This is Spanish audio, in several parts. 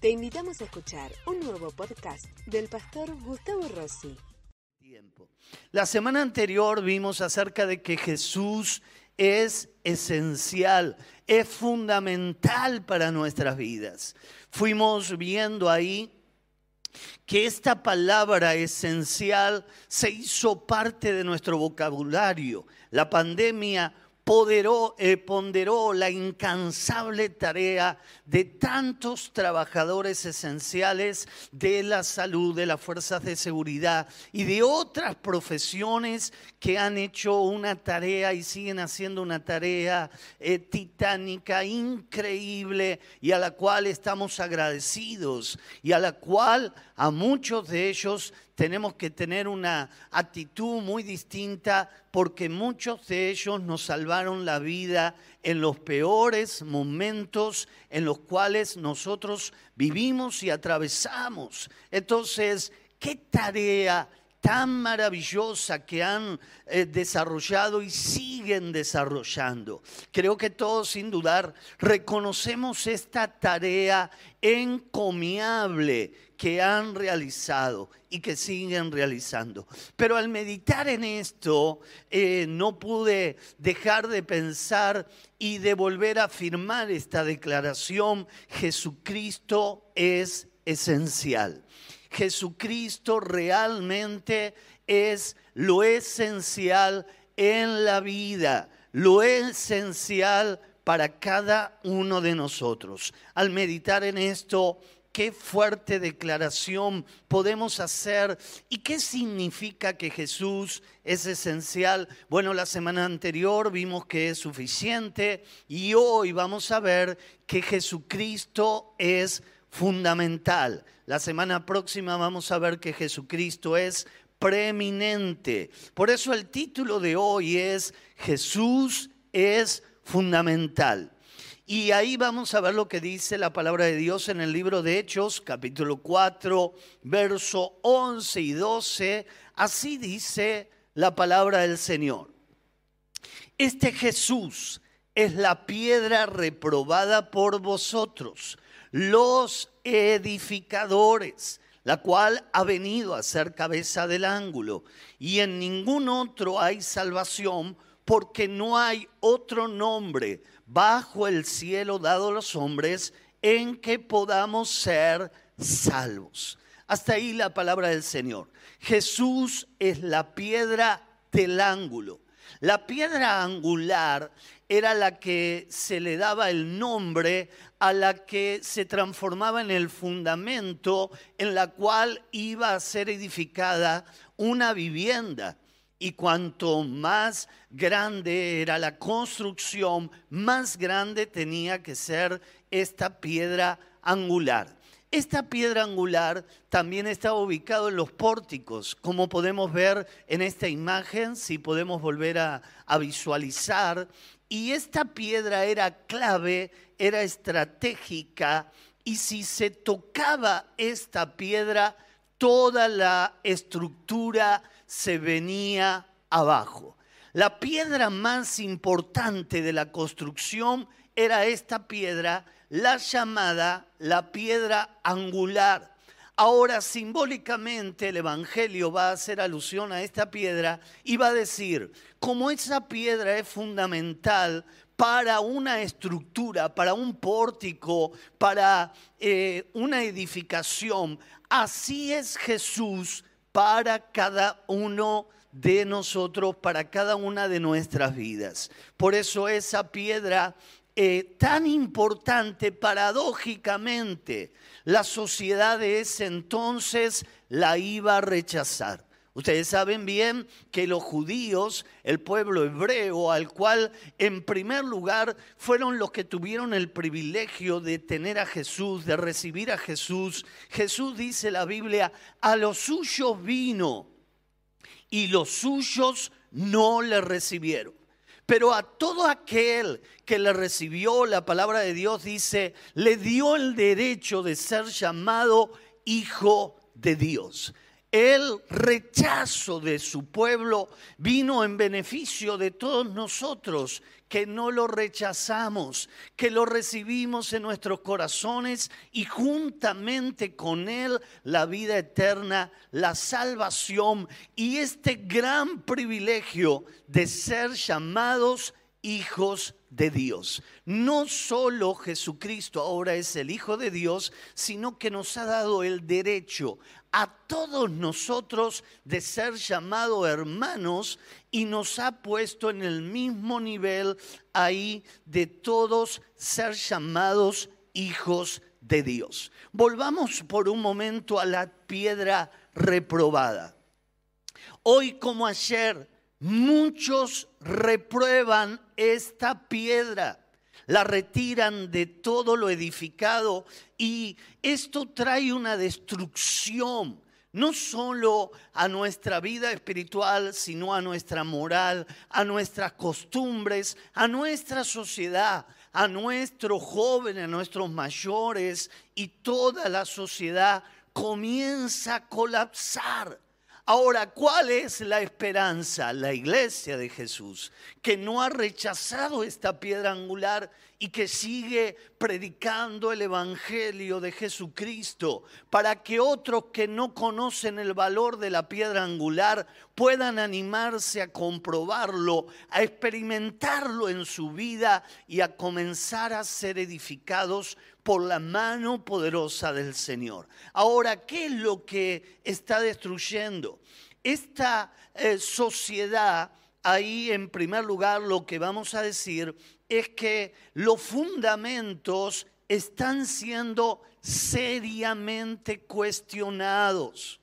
Te invitamos a escuchar un nuevo podcast del pastor Gustavo Rossi. La semana anterior vimos acerca de que Jesús es esencial, es fundamental para nuestras vidas. Fuimos viendo ahí que esta palabra esencial se hizo parte de nuestro vocabulario. La pandemia eh, ponderó la incansable tarea de tantos trabajadores esenciales de la salud, de las fuerzas de seguridad y de otras profesiones que han hecho una tarea y siguen haciendo una tarea eh, titánica, increíble y a la cual estamos agradecidos y a la cual a muchos de ellos tenemos que tener una actitud muy distinta porque muchos de ellos nos salvaron la vida en los peores momentos en los cuales nosotros vivimos y atravesamos. Entonces, ¿qué tarea tan maravillosa que han eh, desarrollado y siguen desarrollando. Creo que todos sin dudar reconocemos esta tarea encomiable que han realizado y que siguen realizando. Pero al meditar en esto, eh, no pude dejar de pensar y de volver a afirmar esta declaración, Jesucristo es esencial. Jesucristo realmente es lo esencial en la vida, lo esencial para cada uno de nosotros. Al meditar en esto, qué fuerte declaración podemos hacer y qué significa que Jesús es esencial. Bueno, la semana anterior vimos que es suficiente y hoy vamos a ver que Jesucristo es fundamental. La semana próxima vamos a ver que Jesucristo es preeminente. Por eso el título de hoy es Jesús es fundamental. Y ahí vamos a ver lo que dice la palabra de Dios en el libro de Hechos, capítulo 4, verso 11 y 12. Así dice la palabra del Señor. Este Jesús es la piedra reprobada por vosotros los edificadores, la cual ha venido a ser cabeza del ángulo. Y en ningún otro hay salvación, porque no hay otro nombre bajo el cielo dado a los hombres en que podamos ser salvos. Hasta ahí la palabra del Señor. Jesús es la piedra del ángulo. La piedra angular era la que se le daba el nombre a la que se transformaba en el fundamento en la cual iba a ser edificada una vivienda. Y cuanto más grande era la construcción, más grande tenía que ser esta piedra angular. Esta piedra angular también estaba ubicado en los pórticos, como podemos ver en esta imagen, si podemos volver a, a visualizar. Y esta piedra era clave, era estratégica, y si se tocaba esta piedra, toda la estructura se venía abajo. La piedra más importante de la construcción era esta piedra, la llamada la piedra angular. Ahora simbólicamente el Evangelio va a hacer alusión a esta piedra y va a decir, como esa piedra es fundamental para una estructura, para un pórtico, para eh, una edificación, así es Jesús para cada uno de nosotros, para cada una de nuestras vidas. Por eso esa piedra eh, tan importante, paradójicamente, la sociedad de ese entonces la iba a rechazar. Ustedes saben bien que los judíos, el pueblo hebreo, al cual en primer lugar fueron los que tuvieron el privilegio de tener a Jesús, de recibir a Jesús. Jesús dice la Biblia, a los suyos vino y los suyos no le recibieron. Pero a todo aquel que le recibió, la palabra de Dios dice, le dio el derecho de ser llamado hijo de Dios. El rechazo de su pueblo vino en beneficio de todos nosotros que no lo rechazamos, que lo recibimos en nuestros corazones y juntamente con Él la vida eterna, la salvación y este gran privilegio de ser llamados hijos de Dios. No solo Jesucristo ahora es el Hijo de Dios, sino que nos ha dado el derecho a todos nosotros de ser llamados hermanos y nos ha puesto en el mismo nivel ahí de todos ser llamados hijos de Dios. Volvamos por un momento a la piedra reprobada. Hoy como ayer, muchos reprueban esta piedra la retiran de todo lo edificado y esto trae una destrucción no solo a nuestra vida espiritual, sino a nuestra moral, a nuestras costumbres, a nuestra sociedad, a nuestros jóvenes, a nuestros mayores y toda la sociedad comienza a colapsar Ahora, ¿cuál es la esperanza? La iglesia de Jesús, que no ha rechazado esta piedra angular y que sigue predicando el Evangelio de Jesucristo para que otros que no conocen el valor de la piedra angular puedan animarse a comprobarlo, a experimentarlo en su vida y a comenzar a ser edificados por la mano poderosa del Señor. Ahora, ¿qué es lo que está destruyendo? Esta eh, sociedad, ahí en primer lugar lo que vamos a decir es que los fundamentos están siendo seriamente cuestionados.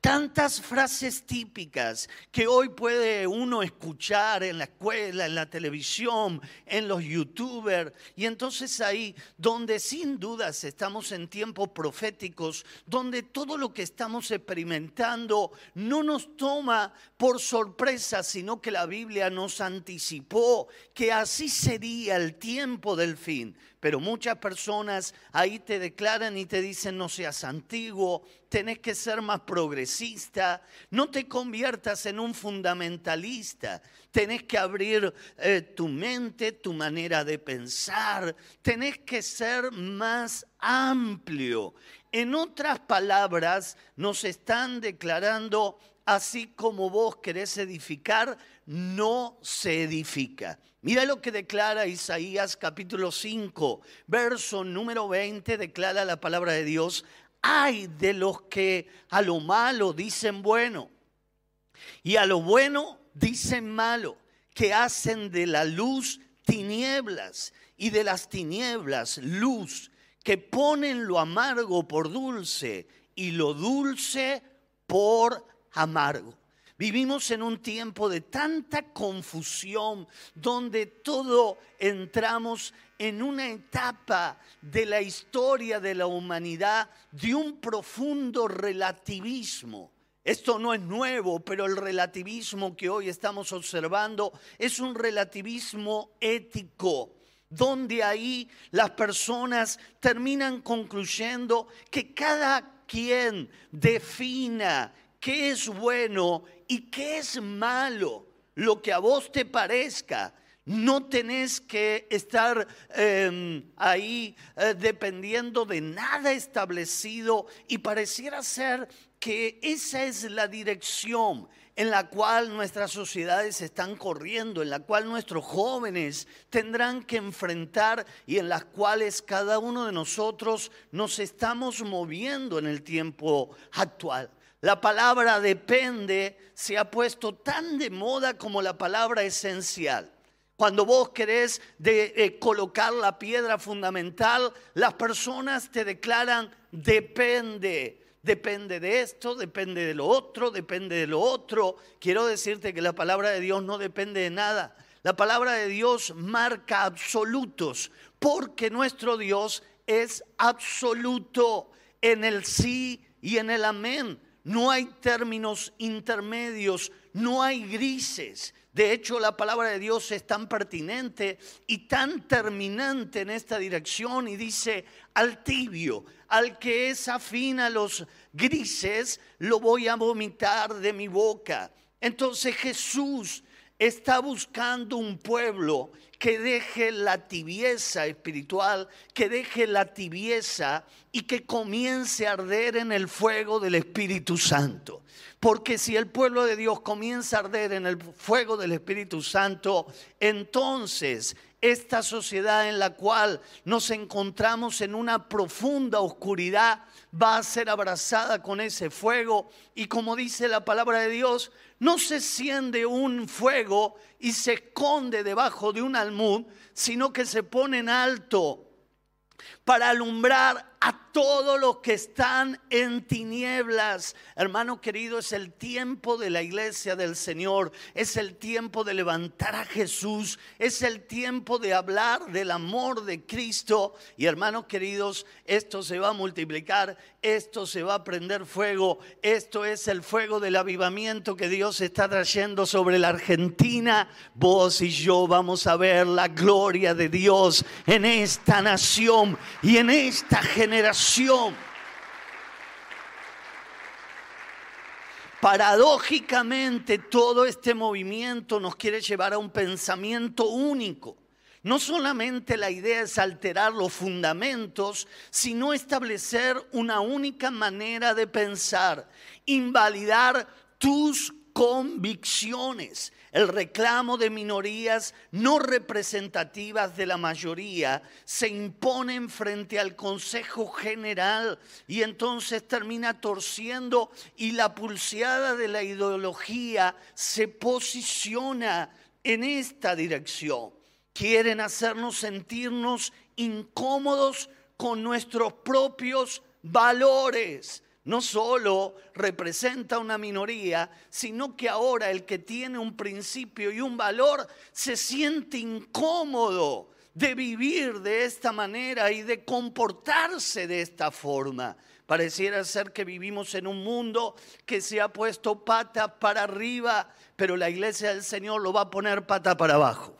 Tantas frases típicas que hoy puede uno escuchar en la escuela, en la televisión, en los youtubers. Y entonces ahí, donde sin dudas estamos en tiempos proféticos, donde todo lo que estamos experimentando no nos toma por sorpresa, sino que la Biblia nos anticipó que así sería el tiempo del fin. Pero muchas personas ahí te declaran y te dicen no seas antiguo, tenés que ser más progresista, no te conviertas en un fundamentalista, tenés que abrir eh, tu mente, tu manera de pensar, tenés que ser más amplio. En otras palabras, nos están declarando, así como vos querés edificar, no se edifica. Mira lo que declara Isaías capítulo 5, verso número 20, declara la palabra de Dios, hay de los que a lo malo dicen bueno y a lo bueno dicen malo, que hacen de la luz tinieblas y de las tinieblas luz, que ponen lo amargo por dulce y lo dulce por amargo. Vivimos en un tiempo de tanta confusión donde todo entramos en una etapa de la historia de la humanidad de un profundo relativismo. Esto no es nuevo, pero el relativismo que hoy estamos observando es un relativismo ético donde ahí las personas terminan concluyendo que cada quien defina qué es bueno y qué es malo, lo que a vos te parezca. No tenés que estar em, ahí eh, dependiendo de nada establecido y pareciera ser que esa es la dirección en la cual nuestras sociedades están corriendo, en la cual nuestros jóvenes tendrán que enfrentar y en las cuales cada uno de nosotros nos estamos moviendo en el tiempo actual. La palabra depende se ha puesto tan de moda como la palabra esencial. Cuando vos querés de, eh, colocar la piedra fundamental, las personas te declaran depende. Depende de esto, depende de lo otro, depende de lo otro. Quiero decirte que la palabra de Dios no depende de nada. La palabra de Dios marca absolutos, porque nuestro Dios es absoluto en el sí y en el amén no hay términos intermedios, no hay grises. De hecho, la palabra de Dios es tan pertinente y tan terminante en esta dirección y dice, al tibio, al que es afín a los grises, lo voy a vomitar de mi boca. Entonces Jesús está buscando un pueblo que deje la tibieza espiritual, que deje la tibieza y que comience a arder en el fuego del Espíritu Santo. Porque si el pueblo de Dios comienza a arder en el fuego del Espíritu Santo, entonces esta sociedad en la cual nos encontramos en una profunda oscuridad va a ser abrazada con ese fuego y como dice la palabra de Dios, no se enciende un fuego y se esconde debajo de un almud, sino que se pone en alto para alumbrar a todos los que están en tinieblas. Hermano querido, es el tiempo de la iglesia del Señor, es el tiempo de levantar a Jesús, es el tiempo de hablar del amor de Cristo. Y hermanos queridos, esto se va a multiplicar, esto se va a prender fuego, esto es el fuego del avivamiento que Dios está trayendo sobre la Argentina. Vos y yo vamos a ver la gloria de Dios en esta nación y en esta generación generación. Paradójicamente, todo este movimiento nos quiere llevar a un pensamiento único. No solamente la idea es alterar los fundamentos, sino establecer una única manera de pensar, invalidar tus convicciones, el reclamo de minorías no representativas de la mayoría se imponen frente al Consejo General y entonces termina torciendo y la pulseada de la ideología se posiciona en esta dirección. Quieren hacernos sentirnos incómodos con nuestros propios valores no solo representa una minoría, sino que ahora el que tiene un principio y un valor se siente incómodo de vivir de esta manera y de comportarse de esta forma. Pareciera ser que vivimos en un mundo que se ha puesto pata para arriba, pero la iglesia del Señor lo va a poner pata para abajo.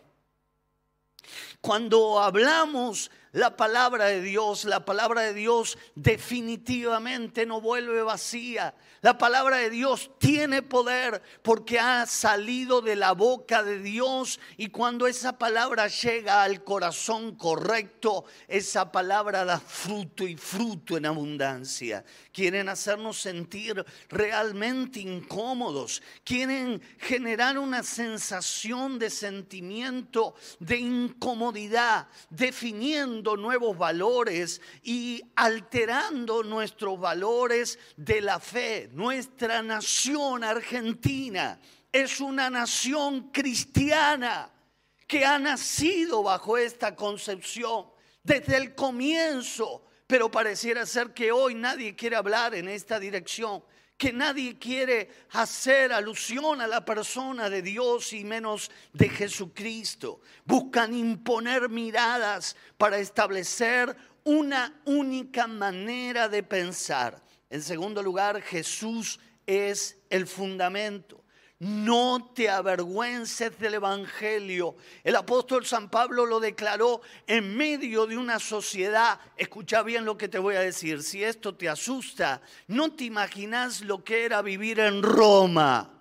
Cuando hablamos la palabra de Dios, la palabra de Dios definitivamente no vuelve vacía. La palabra de Dios tiene poder porque ha salido de la boca de Dios y cuando esa palabra llega al corazón correcto, esa palabra da fruto y fruto en abundancia. Quieren hacernos sentir realmente incómodos, quieren generar una sensación de sentimiento de incomodidad, definiendo nuevos valores y alterando nuestros valores de la fe. Nuestra nación argentina es una nación cristiana que ha nacido bajo esta concepción desde el comienzo, pero pareciera ser que hoy nadie quiere hablar en esta dirección, que nadie quiere hacer alusión a la persona de Dios y menos de Jesucristo. Buscan imponer miradas para establecer una única manera de pensar. En segundo lugar, Jesús es el fundamento. No te avergüences del Evangelio. El apóstol San Pablo lo declaró en medio de una sociedad. Escucha bien lo que te voy a decir. Si esto te asusta, no te imaginas lo que era vivir en Roma.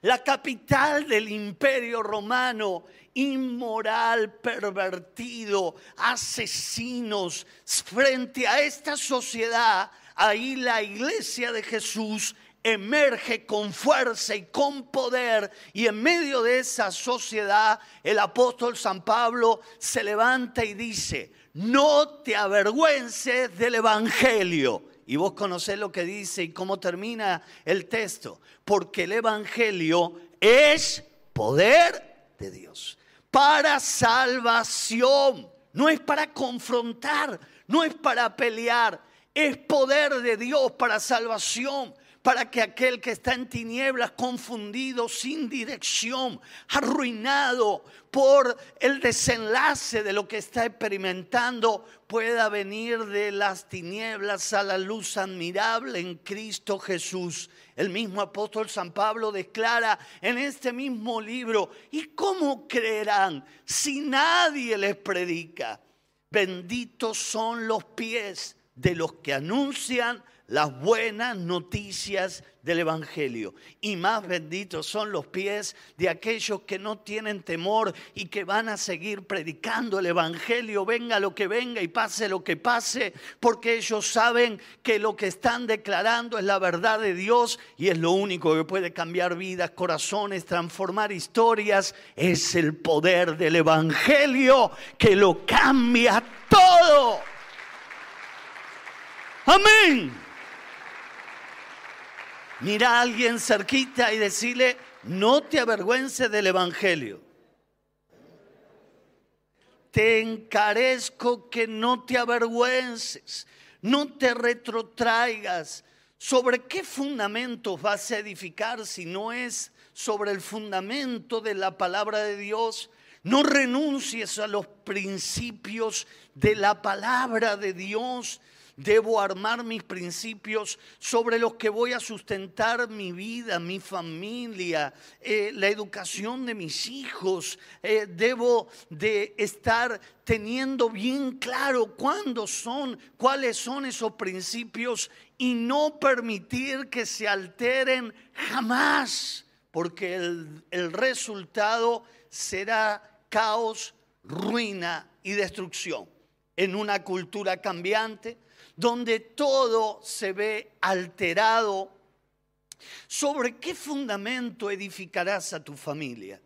La capital del imperio romano, inmoral, pervertido, asesinos. Frente a esta sociedad, ahí la iglesia de Jesús emerge con fuerza y con poder y en medio de esa sociedad el apóstol San Pablo se levanta y dice, no te avergüences del Evangelio. Y vos conocés lo que dice y cómo termina el texto, porque el Evangelio es poder de Dios para salvación. No es para confrontar, no es para pelear, es poder de Dios para salvación para que aquel que está en tinieblas, confundido, sin dirección, arruinado por el desenlace de lo que está experimentando, pueda venir de las tinieblas a la luz admirable en Cristo Jesús. El mismo apóstol San Pablo declara en este mismo libro, ¿y cómo creerán si nadie les predica? Benditos son los pies de los que anuncian las buenas noticias del Evangelio. Y más benditos son los pies de aquellos que no tienen temor y que van a seguir predicando el Evangelio, venga lo que venga y pase lo que pase, porque ellos saben que lo que están declarando es la verdad de Dios y es lo único que puede cambiar vidas, corazones, transformar historias. Es el poder del Evangelio que lo cambia todo. Amén. Mira a alguien cerquita y decirle, no te avergüences del Evangelio. Te encarezco que no te avergüences, no te retrotraigas. ¿Sobre qué fundamentos vas a edificar si no es sobre el fundamento de la palabra de Dios? No renuncies a los principios de la palabra de Dios Debo armar mis principios sobre los que voy a sustentar mi vida, mi familia, eh, la educación de mis hijos. Eh, debo de estar teniendo bien claro cuándo son, cuáles son esos principios y no permitir que se alteren jamás, porque el, el resultado será caos, ruina y destrucción en una cultura cambiante, donde todo se ve alterado, ¿sobre qué fundamento edificarás a tu familia?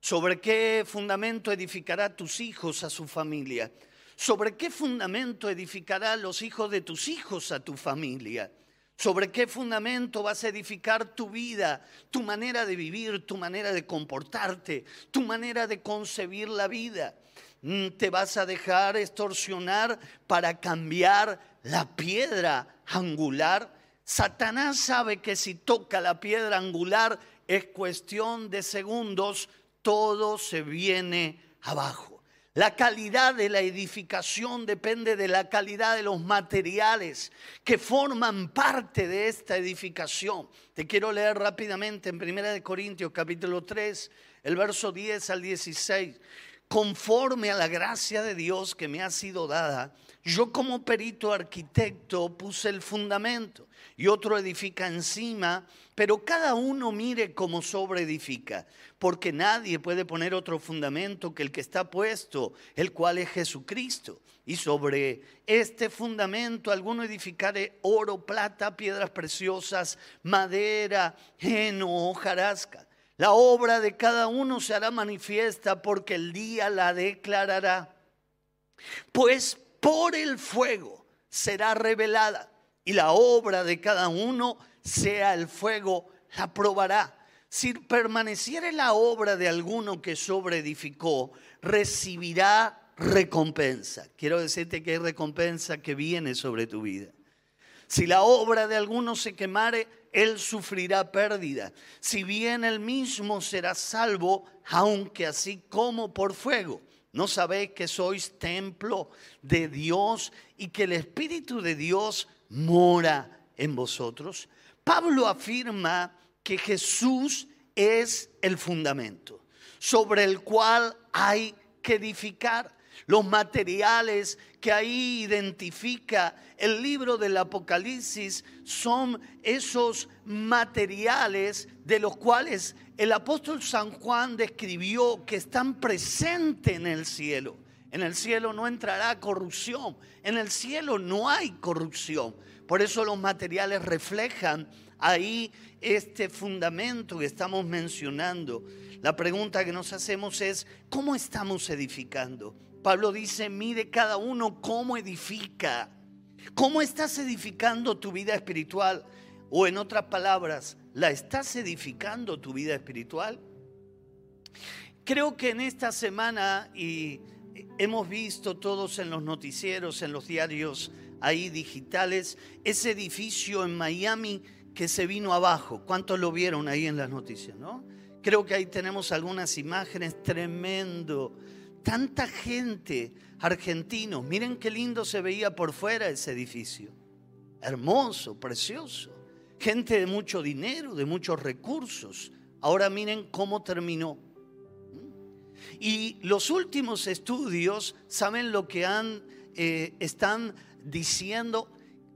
¿Sobre qué fundamento edificará tus hijos a su familia? ¿Sobre qué fundamento edificará los hijos de tus hijos a tu familia? ¿Sobre qué fundamento vas a edificar tu vida, tu manera de vivir, tu manera de comportarte, tu manera de concebir la vida? Mm, ¿Te vas a dejar extorsionar para cambiar la piedra angular? Satanás sabe que si toca la piedra angular es cuestión de segundos, todo se viene abajo. La calidad de la edificación depende de la calidad de los materiales que forman parte de esta edificación. Te quiero leer rápidamente en 1 Corintios capítulo 3, el verso 10 al 16 conforme a la gracia de Dios que me ha sido dada, yo como perito arquitecto puse el fundamento y otro edifica encima, pero cada uno mire cómo sobre edifica, porque nadie puede poner otro fundamento que el que está puesto, el cual es Jesucristo. Y sobre este fundamento alguno edificare oro, plata, piedras preciosas, madera, heno, hojarasca la obra de cada uno se hará manifiesta porque el día la declarará. Pues por el fuego será revelada y la obra de cada uno, sea el fuego, la probará. Si permaneciere la obra de alguno que sobreedificó, recibirá recompensa. Quiero decirte que hay recompensa que viene sobre tu vida. Si la obra de alguno se quemare, él sufrirá pérdida. Si bien él mismo será salvo, aunque así como por fuego. ¿No sabéis que sois templo de Dios y que el Espíritu de Dios mora en vosotros? Pablo afirma que Jesús es el fundamento sobre el cual hay que edificar los materiales que ahí identifica el libro del Apocalipsis son esos materiales de los cuales el apóstol San Juan describió que están presentes en el cielo. En el cielo no entrará corrupción, en el cielo no hay corrupción. Por eso los materiales reflejan ahí este fundamento que estamos mencionando. La pregunta que nos hacemos es, ¿cómo estamos edificando? Pablo dice, mire cada uno cómo edifica. ¿Cómo estás edificando tu vida espiritual? O en otras palabras, ¿la estás edificando tu vida espiritual? Creo que en esta semana, y hemos visto todos en los noticieros, en los diarios ahí digitales, ese edificio en Miami que se vino abajo. ¿Cuántos lo vieron ahí en las noticias, no? Creo que ahí tenemos algunas imágenes tremendo. Tanta gente, argentinos, miren qué lindo se veía por fuera ese edificio. Hermoso, precioso. Gente de mucho dinero, de muchos recursos. Ahora miren cómo terminó. Y los últimos estudios, ¿saben lo que han, eh, están diciendo?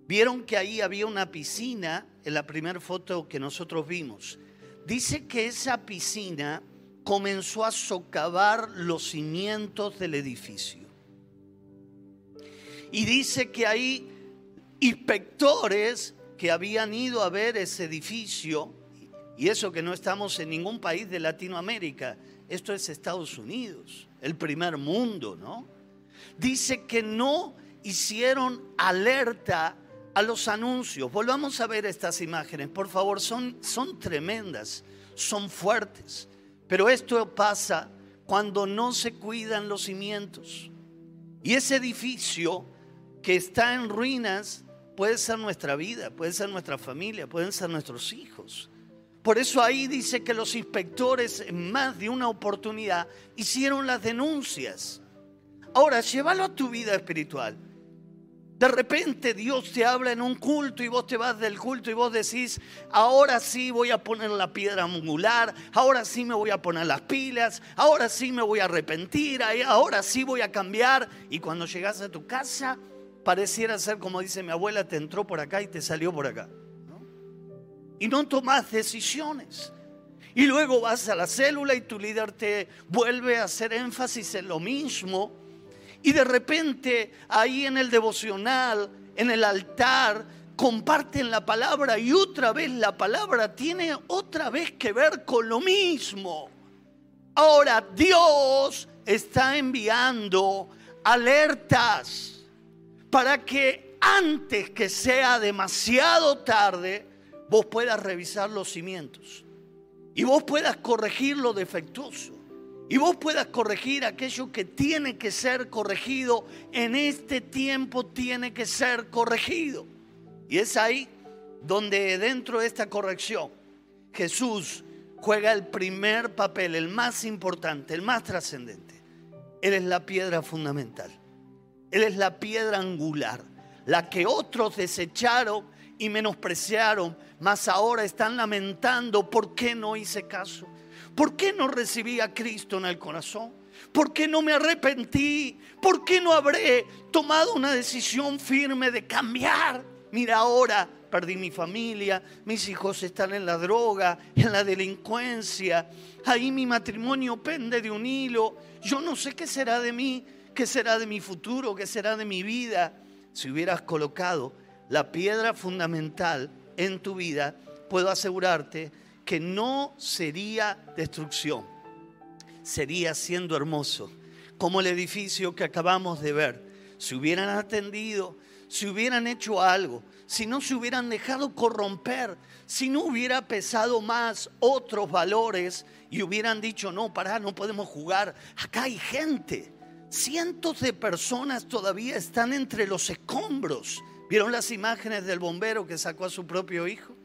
Vieron que ahí había una piscina en la primera foto que nosotros vimos. Dice que esa piscina comenzó a socavar los cimientos del edificio. Y dice que hay inspectores que habían ido a ver ese edificio, y eso que no estamos en ningún país de Latinoamérica, esto es Estados Unidos, el primer mundo, ¿no? Dice que no hicieron alerta a los anuncios. Volvamos a ver estas imágenes, por favor, son, son tremendas, son fuertes. Pero esto pasa cuando no se cuidan los cimientos. Y ese edificio que está en ruinas puede ser nuestra vida, puede ser nuestra familia, pueden ser nuestros hijos. Por eso ahí dice que los inspectores en más de una oportunidad hicieron las denuncias. Ahora, llévalo a tu vida espiritual. De repente Dios te habla en un culto y vos te vas del culto y vos decís, ahora sí voy a poner la piedra angular, ahora sí me voy a poner las pilas, ahora sí me voy a arrepentir, ahora sí voy a cambiar. Y cuando llegas a tu casa, pareciera ser como dice mi abuela, te entró por acá y te salió por acá. Y no tomas decisiones. Y luego vas a la célula y tu líder te vuelve a hacer énfasis en lo mismo y de repente ahí en el devocional, en el altar, comparten la palabra y otra vez la palabra tiene otra vez que ver con lo mismo. Ahora Dios está enviando alertas para que antes que sea demasiado tarde, vos puedas revisar los cimientos y vos puedas corregir lo defectuoso y vos puedas corregir aquello que tiene que ser corregido, en este tiempo tiene que ser corregido. Y es ahí donde dentro de esta corrección Jesús juega el primer papel, el más importante, el más trascendente. Él es la piedra fundamental. Él es la piedra angular, la que otros desecharon y menospreciaron, mas ahora están lamentando por qué no hice caso. ¿Por qué no recibí a Cristo en el corazón? ¿Por qué no me arrepentí? ¿Por qué no habré tomado una decisión firme de cambiar? Mira ahora, perdí mi familia, mis hijos están en la droga, en la delincuencia, ahí mi matrimonio pende de un hilo, yo no sé qué será de mí, qué será de mi futuro, qué será de mi vida. Si hubieras colocado la piedra fundamental en tu vida, puedo asegurarte que no sería destrucción, sería siendo hermoso, como el edificio que acabamos de ver. Si hubieran atendido, si hubieran hecho algo, si no se hubieran dejado corromper, si no hubiera pesado más otros valores y hubieran dicho, no, pará, no podemos jugar, acá hay gente. Cientos de personas todavía están entre los escombros. ¿Vieron las imágenes del bombero que sacó a su propio hijo?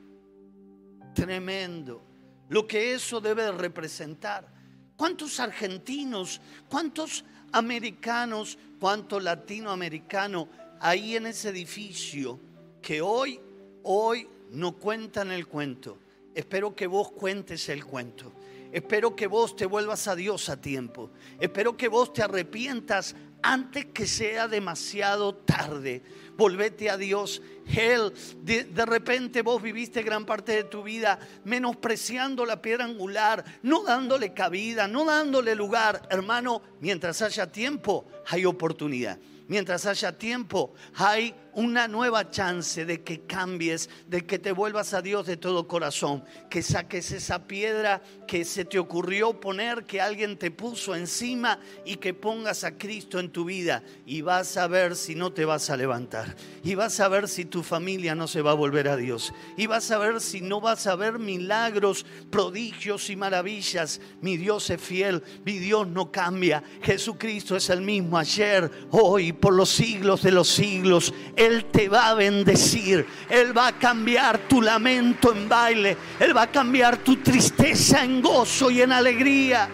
Tremendo lo que eso debe representar. ¿Cuántos argentinos, cuántos americanos, cuántos latinoamericanos ahí en ese edificio que hoy, hoy no cuentan el cuento? Espero que vos cuentes el cuento. Espero que vos te vuelvas a Dios a tiempo. Espero que vos te arrepientas antes que sea demasiado tarde volvete a Dios. Él, de, de, repente vos viviste gran parte de tu vida menospreciando la piedra angular, no dándole cabida, no dándole lugar. Hermano, mientras haya tiempo, hay oportunidad. Mientras haya tiempo, hay una nueva chance de que cambies, de que te vuelvas a Dios de todo corazón, que saques esa piedra que se te ocurrió poner, que alguien te puso encima y que pongas a Cristo en tu vida y vas a ver si no te vas a levantar. Y vas a ver si tu familia no se va a volver a Dios. Y vas a ver si no vas a ver milagros, prodigios y maravillas. Mi Dios es fiel, mi Dios no cambia. Jesucristo es el mismo ayer, hoy, por los siglos de los siglos. Él te va a bendecir. Él va a cambiar tu lamento en baile. Él va a cambiar tu tristeza en gozo y en alegría.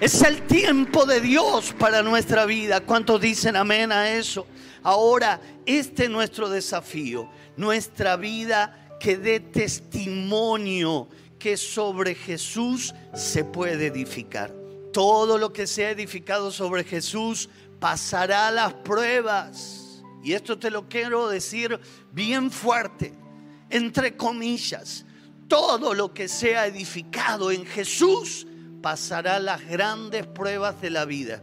Es el tiempo de Dios para nuestra vida. ¿Cuántos dicen amén a eso? Ahora, este es nuestro desafío. Nuestra vida que dé testimonio que sobre Jesús se puede edificar. Todo lo que sea edificado sobre Jesús pasará las pruebas. Y esto te lo quiero decir bien fuerte, entre comillas. Todo lo que sea edificado en Jesús pasará las grandes pruebas de la vida.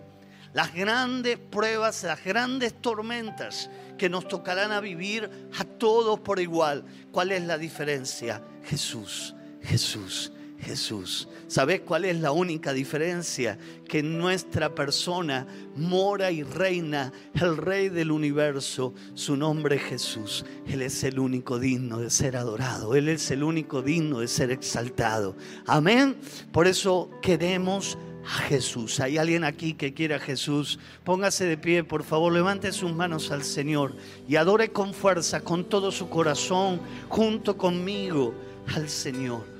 Las grandes pruebas, las grandes tormentas que nos tocarán a vivir a todos por igual. ¿Cuál es la diferencia? Jesús, Jesús, Jesús. ¿Sabes cuál es la única diferencia? Que en nuestra persona mora y reina el Rey del universo. Su nombre es Jesús. Él es el único digno de ser adorado. Él es el único digno de ser exaltado. Amén. Por eso queremos a Jesús. ¿Hay alguien aquí que quiera a Jesús? Póngase de pie, por favor, levante sus manos al Señor y adore con fuerza, con todo su corazón, junto conmigo al Señor.